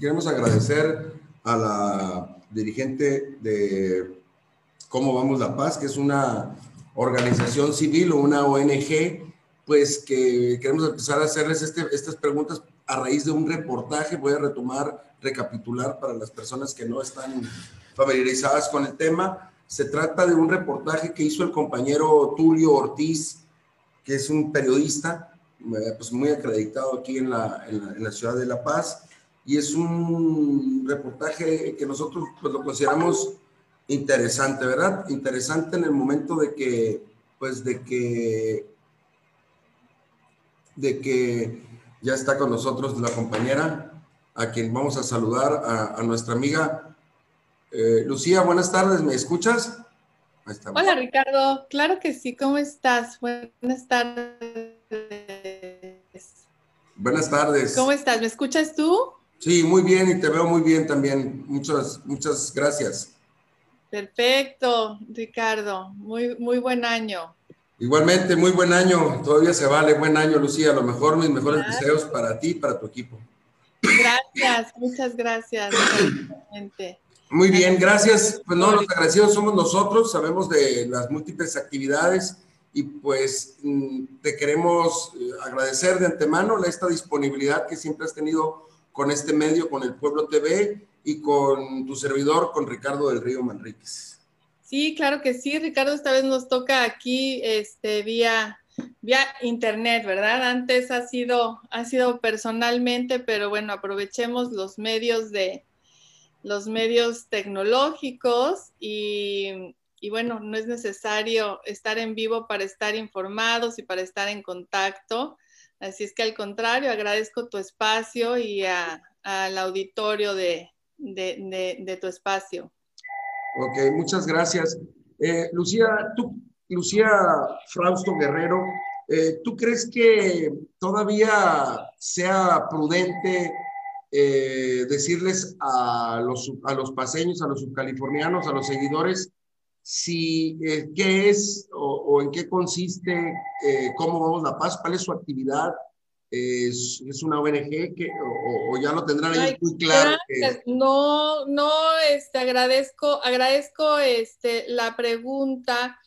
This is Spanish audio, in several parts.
Queremos agradecer a la dirigente de Cómo Vamos la Paz, que es una organización civil o una ONG, pues que queremos empezar a hacerles este, estas preguntas a raíz de un reportaje. Voy a retomar, recapitular para las personas que no están familiarizadas con el tema. Se trata de un reportaje que hizo el compañero Tulio Ortiz, que es un periodista eh, pues muy acreditado aquí en en la, ciudad de La Paz. Y es un reportaje que nosotros pues, lo consideramos interesante, ¿verdad? Interesante en el momento de que, pues de que, de que ya está con nosotros la compañera, a quien vamos a saludar, a, nuestra amiga eh, Lucía. Buenas tardes, ¿me escuchas? Hola Ricardo, claro que sí, ¿cómo estás? Buenas tardes. Buenas tardes. ¿Cómo estás? ¿Me escuchas tú? Sí, muy bien y te veo muy bien también. Muchas, muchas gracias. Perfecto, Ricardo. Muy, muy buen año. Igualmente, muy buen año. Todavía se vale. Buen año, Lucía. A lo mejor mis mejores deseos para ti y para tu equipo. Gracias, muchas gracias. Muy bien, gracias. Pues no, los agradecidos somos nosotros. Sabemos de las múltiples actividades y pues mm, te queremos eh, agradecer de antemano esta disponibilidad que siempre has tenido con este medio, con el Pueblo TV y con tu servidor, con Ricardo del Río Manríquez. Sí, claro que sí, Ricardo, esta vez nos toca aquí este, vía, vía internet, ¿verdad? Antes ha sido, ha sido personalmente, pero bueno, aprovechemos los medios de los medios tecnológicos y, y bueno, no es necesario estar en vivo para estar informados y para estar en contacto. Así es que al contrario, agradezco tu espacio y al auditorio de, de, tu espacio. Ok, muchas gracias. Eh, Lucía, tú, Lucía Frausto Guerrero, eh, ¿tú crees que todavía sea prudente eh, decirles a los, a los paseños, a los subcalifornianos, a los seguidores, si qué es o, en qué consiste, cómo vamos la paz, cuál es su actividad, es, es una ONG que, o, ya lo tendrán ahí muy claro. No, no, este, agradezco, agradezco este, la pregunta.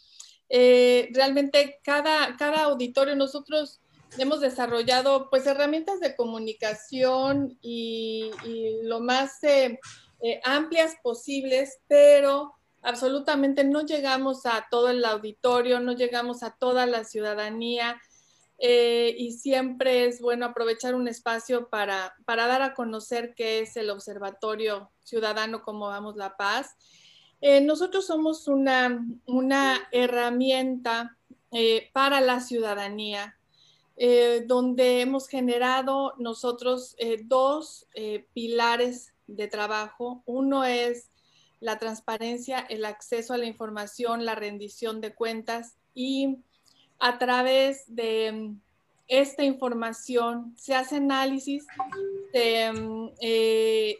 Eh, realmente cada, cada auditorio nosotros hemos desarrollado pues herramientas de comunicación y, lo más eh, eh, amplias posibles, pero absolutamente no llegamos a todo el auditorio, no llegamos a toda la ciudadanía. Eh, y siempre es bueno aprovechar un espacio para, dar a conocer qué es el Observatorio Ciudadano Como Vamos la Paz. Eh, nosotros somos una, herramienta eh, para la ciudadanía, donde hemos generado nosotros dos pilares de trabajo. Uno es la transparencia, el acceso a la información, la rendición de cuentas y a través de mm, esta información se hace análisis, se, mm, eh,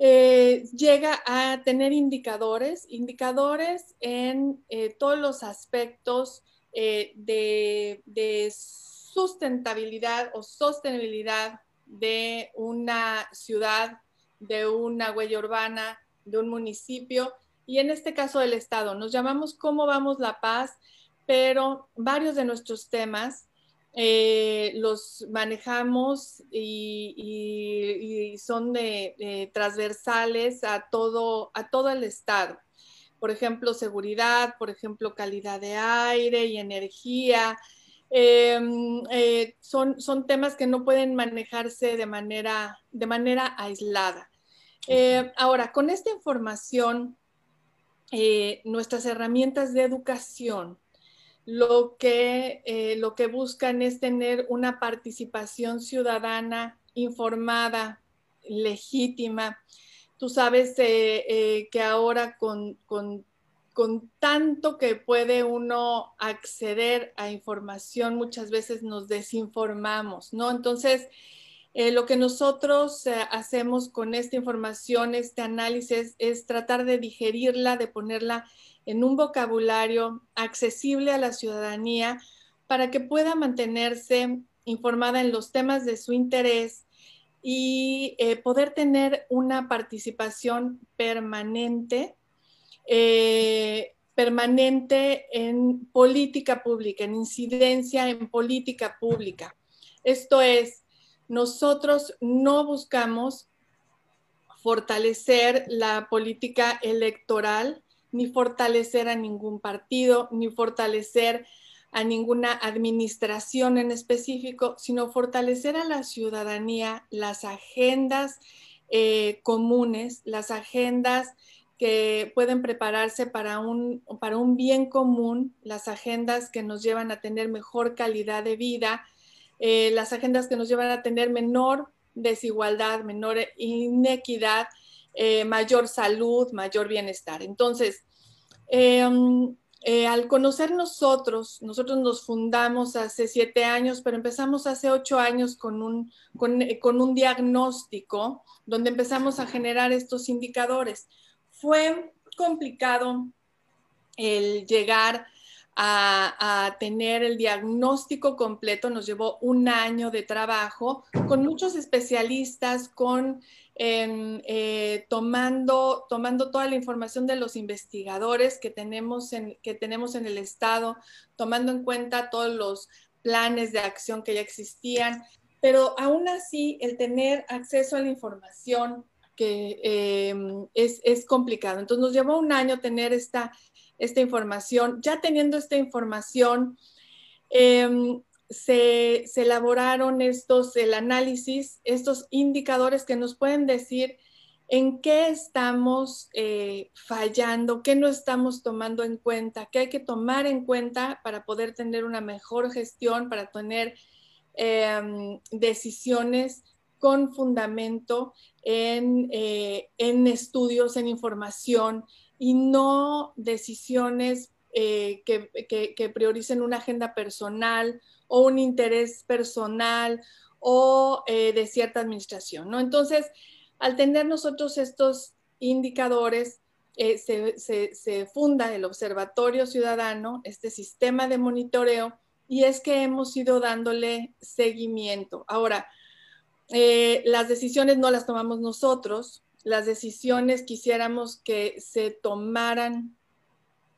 eh, llega a tener indicadores, indicadores en eh, todos los aspectos de, de sustentabilidad o sostenibilidad de una ciudad, de una huella urbana, de un municipio y en este caso del Estado. Nos llamamos ¿Cómo vamos la paz? pero varios de nuestros temas eh, los manejamos y, son de, transversales a todo, a todo el Estado. Por ejemplo, seguridad, por ejemplo, calidad de aire y energía. Em, eh, son, son temas que no pueden manejarse de manera, de manera aislada. Eh, ahora, con esta información, nuestras herramientas de educación, lo que, eh, lo que buscan es tener una participación ciudadana informada, legítima. Tú sabes eh, eh, que ahora con, con, con, tanto que puede uno acceder a información, muchas veces nos desinformamos, ¿no? Entonces, lo que nosotros hacemos con esta información, este análisis, es tratar de digerirla, de ponerla en un vocabulario accesible a la ciudadanía para que pueda mantenerse informada en los temas de su interés y eh, poder tener una participación permanente, eh, permanente en política pública, en incidencia en política pública. Esto es, nosotros no buscamos fortalecer la política electoral, ni fortalecer a ningún partido, ni fortalecer a ninguna administración en específico, sino fortalecer a la ciudadanía las agendas eh, comunes, las agendas que pueden prepararse para un, para un bien común, las agendas que nos llevan a tener mejor calidad de vida, eh, las agendas que nos llevan a tener menor desigualdad, menor inequidad, eh, mayor salud, mayor bienestar. Entonces, em, eh, al conocer nosotros, nosotros nos fundamos hace siete años, pero empezamos hace ocho años con un, con, un diagnóstico donde empezamos a generar estos indicadores. Fue complicado el llegar a, tener el diagnóstico completo. Nos llevó un año de trabajo con muchos especialistas, con eh, tomando, tomando toda la información de los investigadores que tenemos, en, que tenemos en el Estado, tomando en cuenta todos los planes de acción que ya existían, pero aún así el tener acceso a la información que em, es, es, complicado. Entonces nos llevó un año tener esta, esta información. Ya teniendo esta información, eh, se, elaboraron estos, el análisis, estos indicadores que nos pueden decir en qué estamos eh, fallando, qué no estamos tomando en cuenta, qué hay que tomar en cuenta para poder tener una mejor gestión, para tener em, decisiones con fundamento en, eh, estudios, en información y no decisiones eh, que, que prioricen una agenda personal o un interés personal o eh, de cierta administración, ¿no? Entonces, al tener nosotros estos indicadores, eh, se, funda el Observatorio Ciudadano, este sistema de monitoreo, y es que hemos ido dándole seguimiento. Ahora, eh, las decisiones no las tomamos nosotros, las decisiones quisiéramos que se tomaran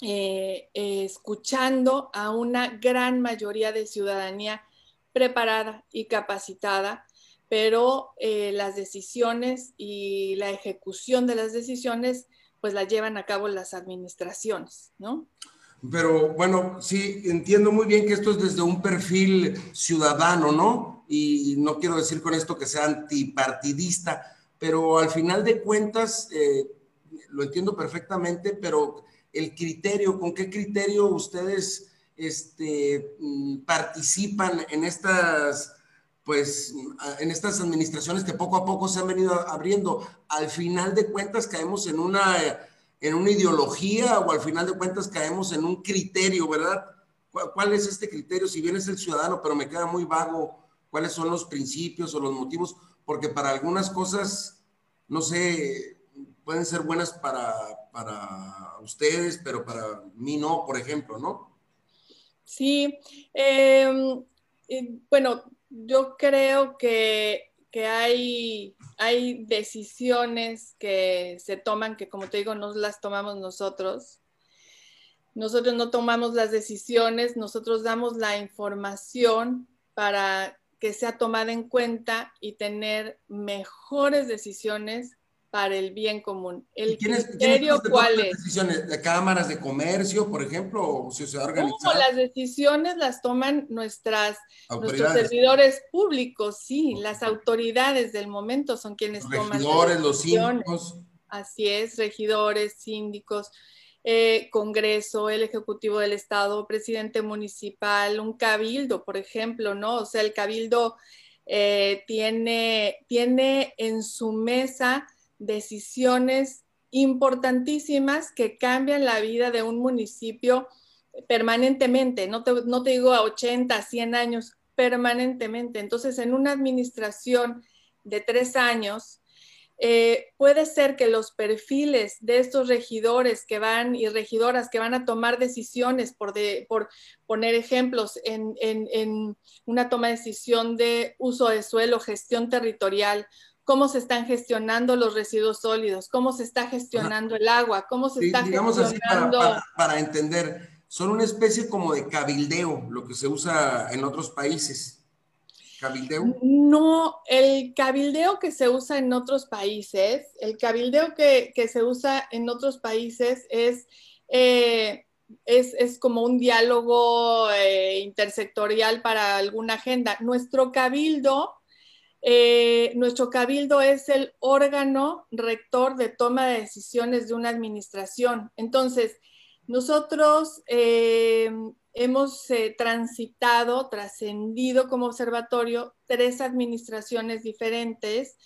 eh, escuchando a una gran mayoría de ciudadanía preparada y capacitada, pero eh, las decisiones y la ejecución de las decisiones pues la llevan a cabo las administraciones, ¿no? Pero bueno, sí, entiendo muy bien que esto es desde un perfil ciudadano, ¿no? Y no quiero decir con esto que sea antipartidista, pero al final de cuentas, eh, lo entiendo perfectamente, pero el criterio, con qué criterio ustedes este, mm, participan en estas, pues, en estas administraciones que poco a poco se han venido abriendo. Al final de cuentas caemos en una, en una ideología o al final de cuentas caemos en un criterio, ¿verdad? ¿Cuál es este criterio? Si bien es el ciudadano, pero me queda muy vago cuáles son los principios o los motivos, porque para algunas cosas, no sé, pueden ser buenas para, para ustedes, pero para mí no, por ejemplo, ¿no? Sí, em, bueno, yo creo que, que, hay, hay decisiones que se toman que, como te digo, no las tomamos nosotros. Nosotros no tomamos las decisiones, nosotros damos la información para que sea tomada en cuenta y tener mejores decisiones para el bien común. ¿El criterio cuál es? decisiones? ¿De cámaras de comercio, por ejemplo, o si se ha organizado? las decisiones las toman nuestras, nuestros servidores públicos, sí, las autoridades del momento son quienes toman Regidores, los síndicos. Así es, regidores, síndicos, eh, Congreso, el Ejecutivo del Estado, presidente municipal, un cabildo, por ejemplo, ¿no? O sea, el cabildo eh, tiene, tiene en su mesa decisiones importantísimas que cambian la vida de un municipio permanentemente, no te, no te digo a 80, 100 años, permanentemente. Entonces, en una administración de tres años, eh, puede ser que los perfiles de estos regidores que van y regidoras que van a tomar decisiones, por, por poner ejemplos, en, en, una toma de decisión de uso de suelo, gestión territorial, cómo se están gestionando los residuos sólidos, cómo se está gestionando el agua, cómo se está digamos gestionando... Así para, para entender, son una especie como de cabildeo, lo que se usa en otros países ¿Cabildeo? No, el cabildeo que se usa en otros países, el cabildeo que, se usa en otros países es, eh, es, como un diálogo eh, intersectorial para alguna agenda. Nuestro cabildo, eh, nuestro cabildo es el órgano rector de toma de decisiones de una administración. Entonces, nosotros hemos eh, transitado, trascendido como observatorio tres administraciones diferentes,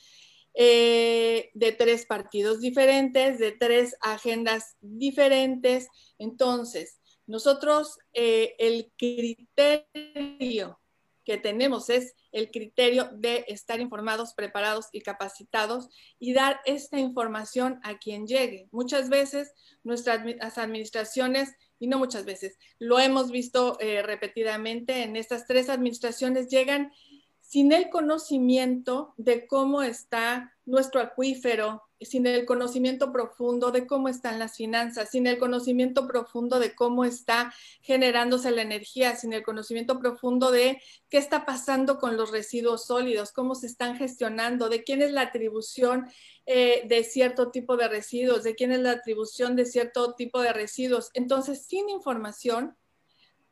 eh, de tres partidos diferentes, de tres agendas diferentes. Entonces, nosotros eh, el criterio que tenemos es el criterio de estar informados, preparados y capacitados y dar esta información a quien llegue. Muchas veces nuestras administraciones y no muchas veces, lo hemos visto eh, repetidamente en estas tres administraciones, llegan sin el conocimiento de cómo está nuestro acuífero, sin el conocimiento profundo de cómo están las finanzas, sin el conocimiento profundo de cómo está generándose la energía, sin el conocimiento profundo de qué está pasando con los residuos sólidos, cómo se están gestionando, de quién es la atribución eh, de cierto tipo de residuos, de quién es la atribución de cierto tipo de residuos. Entonces, sin información,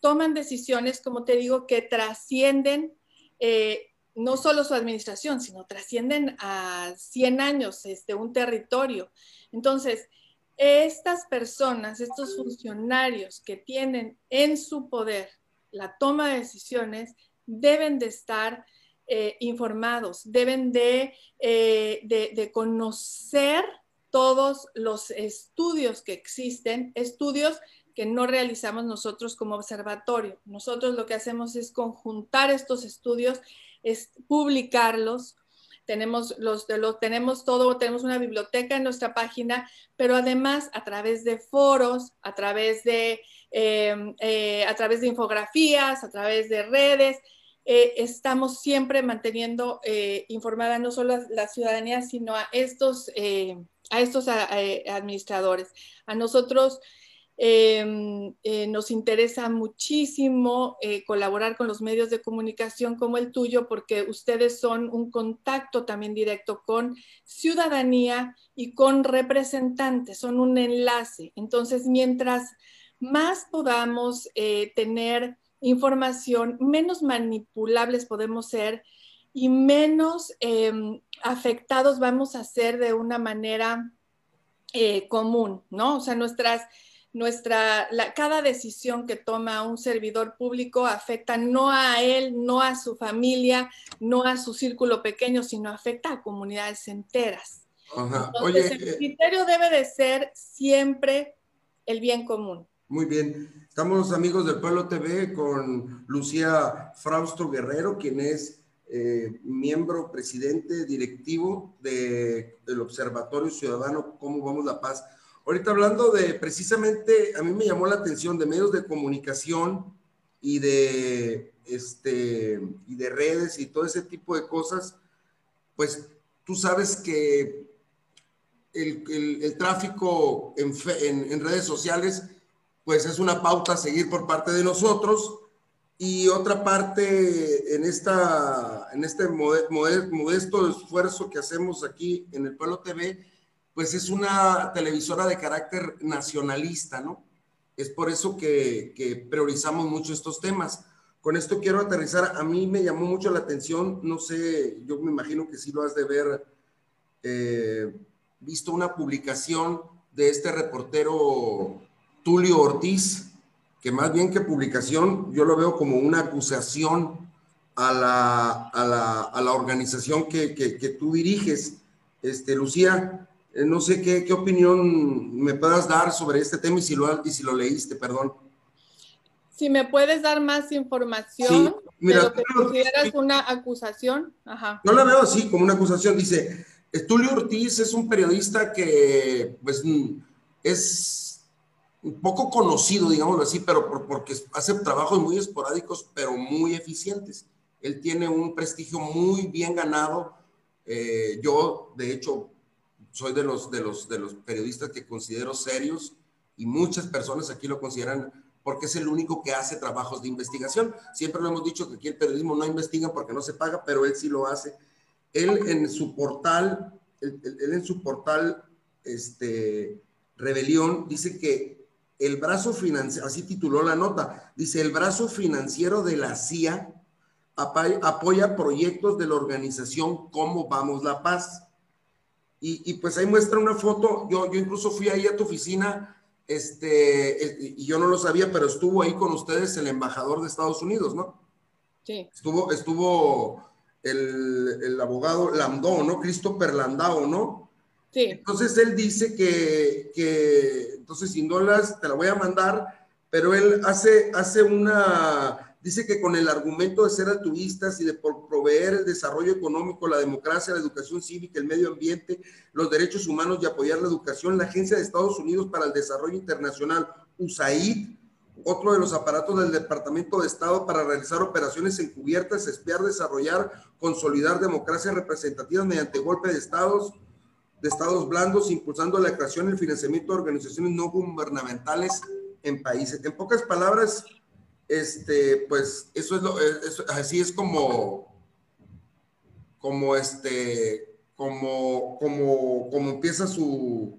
toman decisiones, como te digo, que trascienden eh, no solo su administración, sino trascienden a 100 años este, un territorio. Entonces, estas personas, estos funcionarios que tienen en su poder la toma de decisiones, deben de estar eh, informados, deben eh, de, de, conocer todos los estudios que existen, estudios que no realizamos nosotros como observatorio. Nosotros lo que hacemos es conjuntar estos estudios es publicarlos. Tenemos, los, los, tenemos todo, tenemos una biblioteca en nuestra página, pero además a través de foros, a través de, em, eh, a través de infografías, a través de redes, eh, estamos siempre manteniendo eh, informada no solo a la ciudadanía, sino a estos, a estos administradores. A nosotros Em, eh, nos interesa muchísimo eh, colaborar con los medios de comunicación como el tuyo porque ustedes son un contacto también directo con ciudadanía y con representantes, son un enlace. Entonces, mientras más podamos eh, tener información, menos manipulables podemos ser y menos em, afectados vamos a ser de una manera común, ¿no? O sea, nuestras nuestra, cada decisión que toma un servidor público afecta no a él, no a su familia, no a su círculo pequeño, sino afecta a comunidades enteras. Entonces, el eh, criterio debe de ser siempre el bien común. Muy bien. Estamos amigos del Pueblo TV con Lucía Frausto Guerrero, quien es eh, miembro, presidente, directivo del Observatorio Ciudadano Cómo Vamos la Paz. Ahorita hablando de precisamente, a mí me llamó la atención de medios de comunicación y de, este, y de redes y todo ese tipo de cosas, pues tú sabes que el, tráfico en, en, redes sociales, pues es una pauta a seguir por parte de nosotros. Y otra parte en, esta, en este modesto esfuerzo que hacemos aquí en el Pueblo TV, pues es una televisora de carácter nacionalista, ¿no? Es por eso que, priorizamos mucho estos temas. Con esto quiero aterrizar, a mí me llamó mucho la atención, no sé, yo me imagino que sí lo has de ver, eh, visto una publicación de este reportero Tulio Ortiz, que más bien que publicación, yo lo veo como una acusación a la, a la, organización que, que, que, tú diriges. Este, Lucía, no sé qué, qué, opinión me puedas dar sobre este tema y si lo, y si lo leíste, perdón. Si me puedes dar más información sí, mira, de lo que consideras una acusación. Ajá. Yo la veo así, como una acusación. Dice, Tulio Ortiz es un periodista que pues, es poco conocido, digámoslo así, pero porque hace trabajos muy esporádicos, pero muy eficientes. Él tiene un prestigio muy bien ganado. Eh, yo, de hecho, soy de los, de, los, de los periodistas que considero serios y muchas personas aquí lo consideran porque es el único que hace trabajos de investigación. Siempre lo hemos dicho que aquí el periodismo no investiga porque no se paga, pero él sí lo hace. Él en su portal, él, en su portal, este, Rebelión, dice que el brazo financiero, así tituló la nota, dice, el brazo financiero de la CIA apoya proyectos de la organización Cómo Vamos la Paz. Y, pues ahí muestra una foto, yo, yo incluso fui ahí a tu oficina, este, y yo no lo sabía, pero estuvo ahí con ustedes el embajador de Estados Unidos, ¿no? Sí. Estuvo, estuvo el, el abogado Landau, ¿no? Christopher Landau, ¿no? Sí. Entonces él dice que, que entonces sin dólares te la voy a mandar, pero él hace, hace una Dice que con el argumento de ser altruistas y de proveer el desarrollo económico, la democracia, la educación cívica, el medio ambiente, los derechos humanos y apoyar la educación, la Agencia de Estados Unidos para el Desarrollo Internacional, USAID, otro de los aparatos del Departamento de Estado para realizar operaciones encubiertas, espiar, desarrollar, consolidar democracia representativa mediante golpe de estados, de estados blandos, impulsando la creación y el financiamiento de organizaciones no gubernamentales en países. En pocas palabras, este, pues eso es lo, así es como, como este, como, como, como empieza su,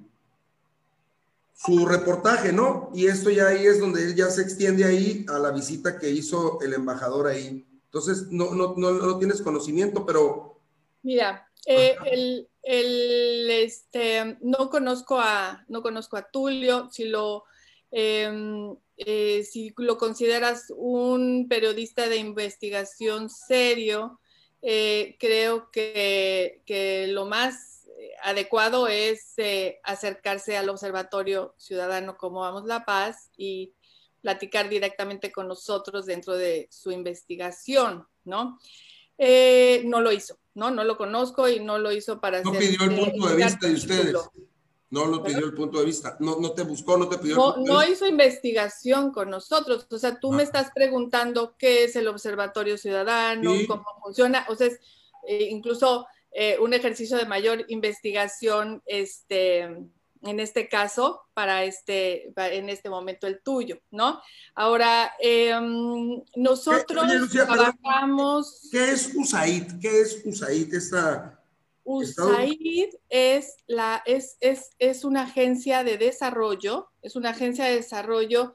su reportaje, ¿no? Y esto ya ahí es donde él ya se extiende ahí a la visita que hizo el embajador ahí. Entonces, no, no, no, no tienes conocimiento, pero... Mira, eh, el, el, este, no conozco a, no conozco a Tulio, si lo, eh, eh, si lo consideras un periodista de investigación serio, eh, creo que, lo más adecuado es eh, acercarse al Observatorio Ciudadano como Vamos la Paz y platicar directamente con nosotros dentro de su investigación, ¿no? no lo hizo, ¿no? No lo conozco y no lo hizo para... No pidió el punto de vista de ustedes. No lo pidió el punto de vista, no, no te buscó, no te pidió. No, no hizo investigación con nosotros. O sea, tú me estás preguntando qué es el Observatorio Ciudadano, cómo funciona. O sea, es eh, incluso eh, un ejercicio de mayor investigación, este, en este caso, para este, en este momento el tuyo, ¿no? Ahora, em, nosotros trabajamos. ¿Qué es USAID? ¿Qué es USAID? Esta USAID es, una agencia de desarrollo, es una agencia de desarrollo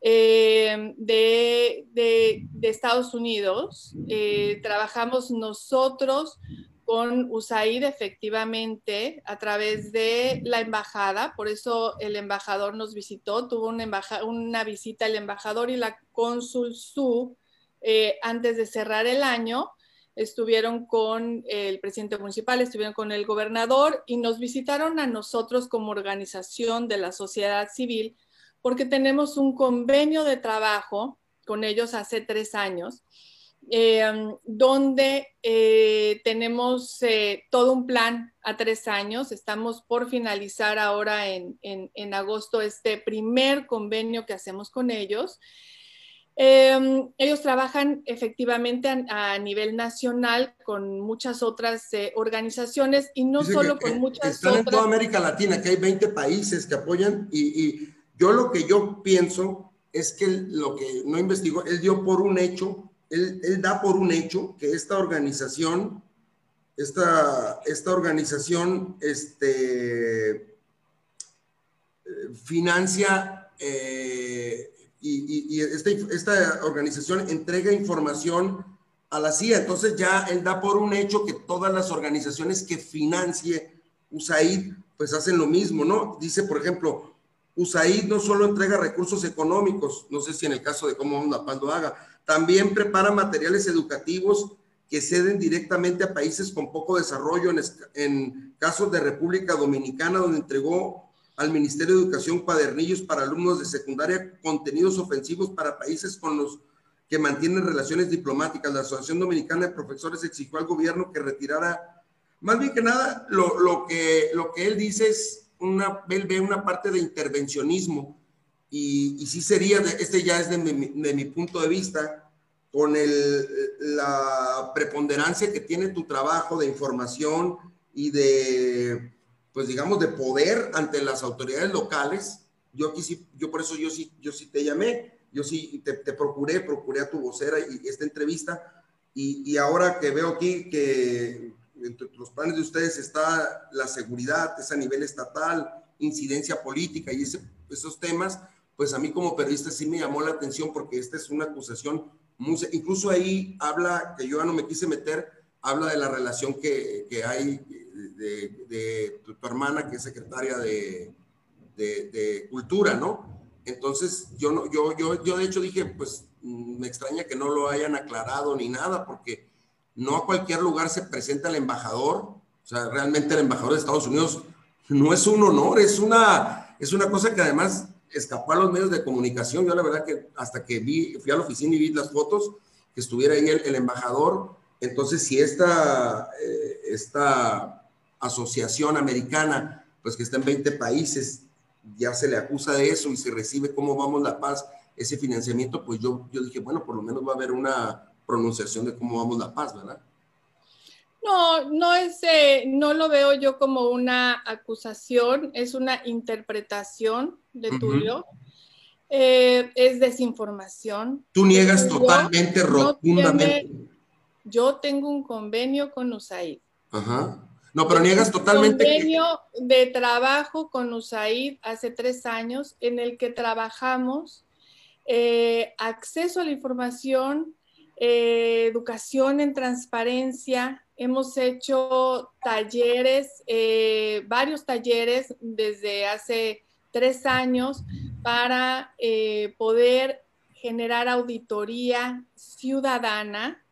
eh, de, Estados Unidos. Eh, trabajamos nosotros con USAID efectivamente a través de la embajada, por eso el embajador nos visitó, tuvo una, una visita el embajador y la cónsul Su eh, antes de cerrar el año estuvieron con el presidente municipal, estuvieron con el gobernador y nos visitaron a nosotros como organización de la sociedad civil porque tenemos un convenio de trabajo con ellos hace tres años, em, donde eh, tenemos eh, todo un plan a tres años. Estamos por finalizar ahora en, en agosto este primer convenio que hacemos con ellos. Em, ellos trabajan efectivamente a, nivel nacional con muchas otras eh, organizaciones y no solo con muchas están otras. en toda América Latina, que hay 20 países que apoyan y, yo lo que yo pienso es que lo que no investigó, él dio por un hecho, él, da por un hecho que esta organización, esta, esta organización, este, eh, financia eh, y, esta, organización entrega información a la CIA. Entonces ya él da por un hecho que todas las organizaciones que financie USAID pues hacen lo mismo, ¿no? Dice, por ejemplo, USAID no solo entrega recursos económicos, no sé si en el caso de cómo una lo haga, también prepara materiales educativos que ceden directamente a países con poco desarrollo, en, en casos de República Dominicana, donde entregó al Ministerio de Educación cuadernillos para alumnos de secundaria, contenidos ofensivos para países con los que mantienen relaciones diplomáticas. La Asociación Dominicana de Profesores exigió al gobierno que retirara Más bien que nada, lo, lo, que, lo que él dice es, una, él ve una parte de intervencionismo y, y sí sería, este ya es de mi, de mi punto de vista, con el, la preponderancia que tiene tu trabajo de información y de, pues digamos, de poder ante las autoridades locales. Yo aquí yo por eso yo sí, yo sí te llamé, yo sí te, procuré, procuré a tu vocera y esta entrevista. Y, ahora que veo aquí que entre los planes de ustedes está la seguridad, es a nivel estatal, incidencia política y ese, esos temas, pues a mí como periodista sí me llamó la atención porque esta es una acusación incluso ahí habla, que yo ya no me quise meter, habla de la relación que, que hay de, de tu, tu, hermana que es secretaria de, de, de, cultura, ¿no? Entonces yo, no, yo, yo, yo de hecho dije, pues me extraña que no lo hayan aclarado ni nada porque no a cualquier lugar se presenta el embajador, o sea, realmente el embajador de Estados Unidos no es un honor, es una, es una cosa que además escapó a los medios de comunicación. Yo la verdad que hasta que vi, fui a la oficina y vi las fotos, que estuviera ahí el, el embajador, entonces si esta, eh, esta asociación americana, pues que está en 20 países, ya se le acusa de eso y se recibe cómo vamos la paz, ese financiamiento, pues yo, yo dije, bueno, por lo menos va a haber una pronunciación de cómo vamos la paz, ¿verdad? No, no es, eh, no lo veo yo como una acusación, es una interpretación de uh Tulio. Eh, es desinformación. Tú niegas Tulio totalmente, rotundamente. Tiene, yo tengo un convenio con USAID. Ajá. No, pero niegas totalmente. Un convenio que... de trabajo con USAID hace tres años en el que trabajamos eh, acceso a la información, eh, educación en transparencia, hemos hecho talleres, eh, varios talleres desde hace tres años para poder generar auditoría ciudadana.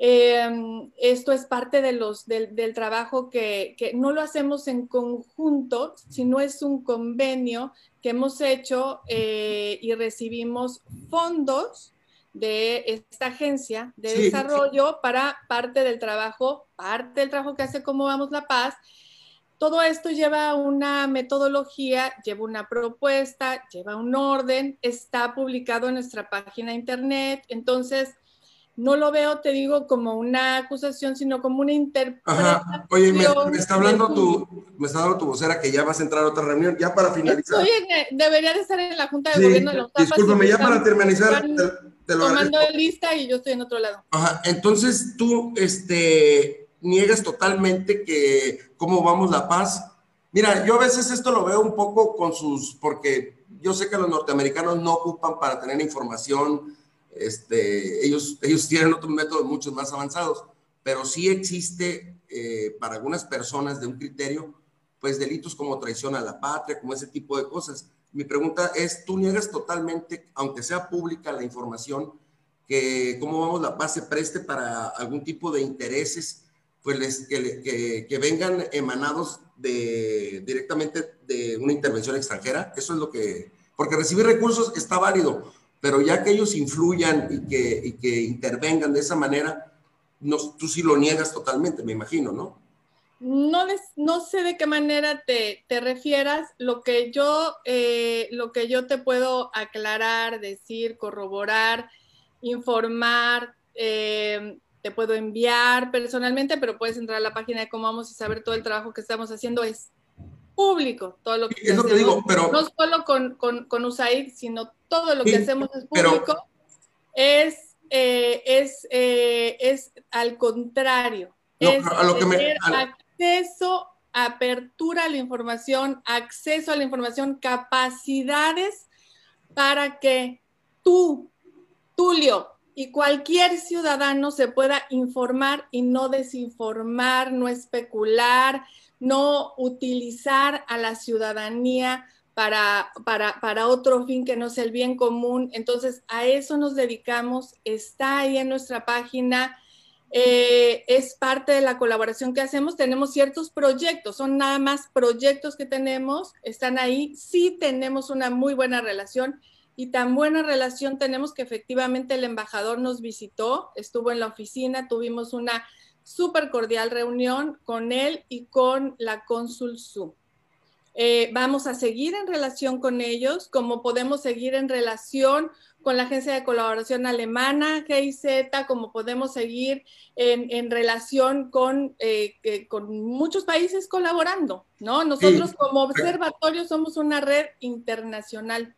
Eh, esto es parte de los, del, del trabajo que, que, no lo hacemos en conjunto, sino es un convenio que hemos hecho eh, y recibimos fondos de esta agencia de sí, desarrollo sí. para parte del trabajo, parte del trabajo que hace Cómo Vamos la Paz. Todo esto lleva una metodología, lleva una propuesta, lleva un orden, está publicado en nuestra página internet. Entonces, no lo veo, te digo, como una acusación, sino como una interpretación. Oye, me, me, está hablando tu, me está hablando tu vocera que ya vas a entrar a otra reunión, ya para finalizar. Oye, debería de estar en la Junta de sí, Gobierno de los Discúlpame, ya para finalizar. Te, te lo tomando agradezco. lista y yo estoy en otro lado. Ajá, entonces tú, este, niegas totalmente que cómo vamos la paz. Mira, yo a veces esto lo veo un poco con sus, porque yo sé que los norteamericanos no ocupan para tener información este, ellos, ellos tienen otros métodos mucho más avanzados, pero sí existe eh, para algunas personas de un criterio, pues delitos como traición a la patria, como ese tipo de cosas. Mi pregunta es, ¿tú niegas totalmente, aunque sea pública la información, que cómo vamos la paz se preste para algún tipo de intereses, pues les, que, que, vengan emanados de, directamente de una intervención extranjera? Eso es lo que, porque recibir recursos está válido, pero ya que ellos influyan y que, intervengan de esa manera, no, tú sí lo niegas totalmente, me imagino, ¿no? No, les, no sé de qué manera te, te refieras. Lo que, yo, eh, lo que yo te puedo aclarar, decir, corroborar, informar, eh, te puedo enviar personalmente, pero puedes entrar a la página de cómo vamos y saber todo el trabajo que estamos haciendo. Es público, todo lo que que digo, pero no solo con, con, con USAID, sino todo lo que hacemos es público, pero, es, eh, es, eh, es al contrario, no, es a lo que tener me, a... acceso, apertura a la información, acceso a la información, capacidades para que tú, Tulio, y cualquier ciudadano se pueda informar y no desinformar, no especular, no utilizar a la ciudadanía para, para, para, otro fin que no sea el bien común. Entonces, a eso nos dedicamos, está ahí en nuestra página, eh, es parte de la colaboración que hacemos. Tenemos ciertos proyectos, son nada más proyectos que tenemos, están ahí. Sí tenemos una muy buena relación y tan buena relación tenemos que efectivamente el embajador nos visitó, estuvo en la oficina, tuvimos una súper cordial reunión con él y con la cónsul Su. Eh, vamos a seguir en relación con ellos, como podemos seguir en relación con la Agencia de Colaboración Alemana, GIZ, como podemos seguir en, relación con, eh, con muchos países colaborando, ¿no? Nosotros como observatorio somos una red internacional.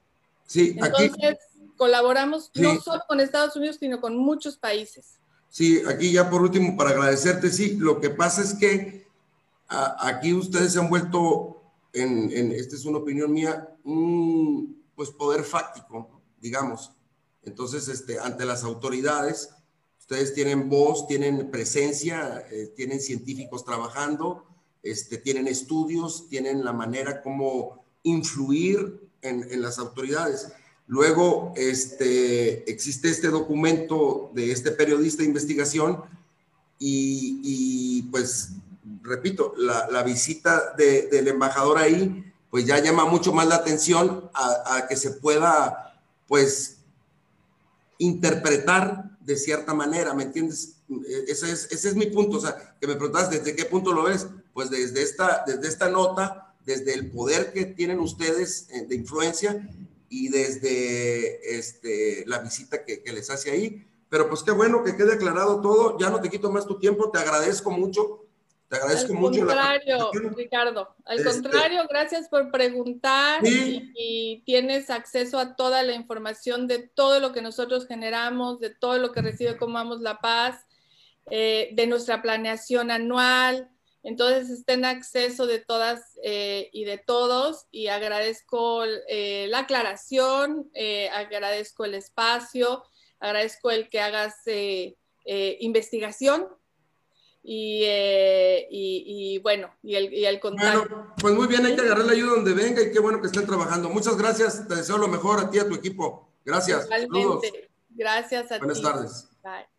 Sí, Entonces, colaboramos no solo con Estados Unidos, sino con muchos países. Sí, aquí ya por último, para agradecerte, sí, lo que pasa es que aquí ustedes se han vuelto, en, esta es una opinión mía, un pues poder fáctico, digamos. Entonces, este, ante las autoridades, ustedes tienen voz, tienen presencia, eh, tienen científicos trabajando, este, tienen estudios, tienen la manera como influir en, en las autoridades. Luego, este, existe este documento de este periodista de investigación y, pues, repito, la, visita del embajador ahí, pues ya llama mucho más la atención a, que se pueda, pues, interpretar de cierta manera, ¿me entiendes? Ese es, ese es mi punto, o sea, que me preguntas desde qué punto lo ves, pues desde esta, desde esta nota, desde el poder que tienen ustedes eh, de influencia y desde este, la visita que, les hace ahí. Pero pues qué bueno que quede aclarado todo. Ya no te quito más tu tiempo. Te agradezco mucho. Te agradezco mucho. Al contrario, Ricardo. Al este contrario, gracias por preguntar y, tienes acceso a toda la información de todo lo que nosotros generamos, de todo lo que recibe Comamos la Paz, eh, de nuestra planeación anual, entonces está en acceso de todas eh, y de todos y agradezco eh, la aclaración, eh, agradezco el espacio, agradezco el que hagas investigación y, y, bueno, y el, y el contacto. Bueno, pues muy bien, hay que agarrar la ayuda donde venga y qué bueno que estén trabajando. Muchas gracias, te deseo lo mejor a ti, a tu equipo. Gracias. Igualmente. Gracias a ti. Buenas tardes. Bye.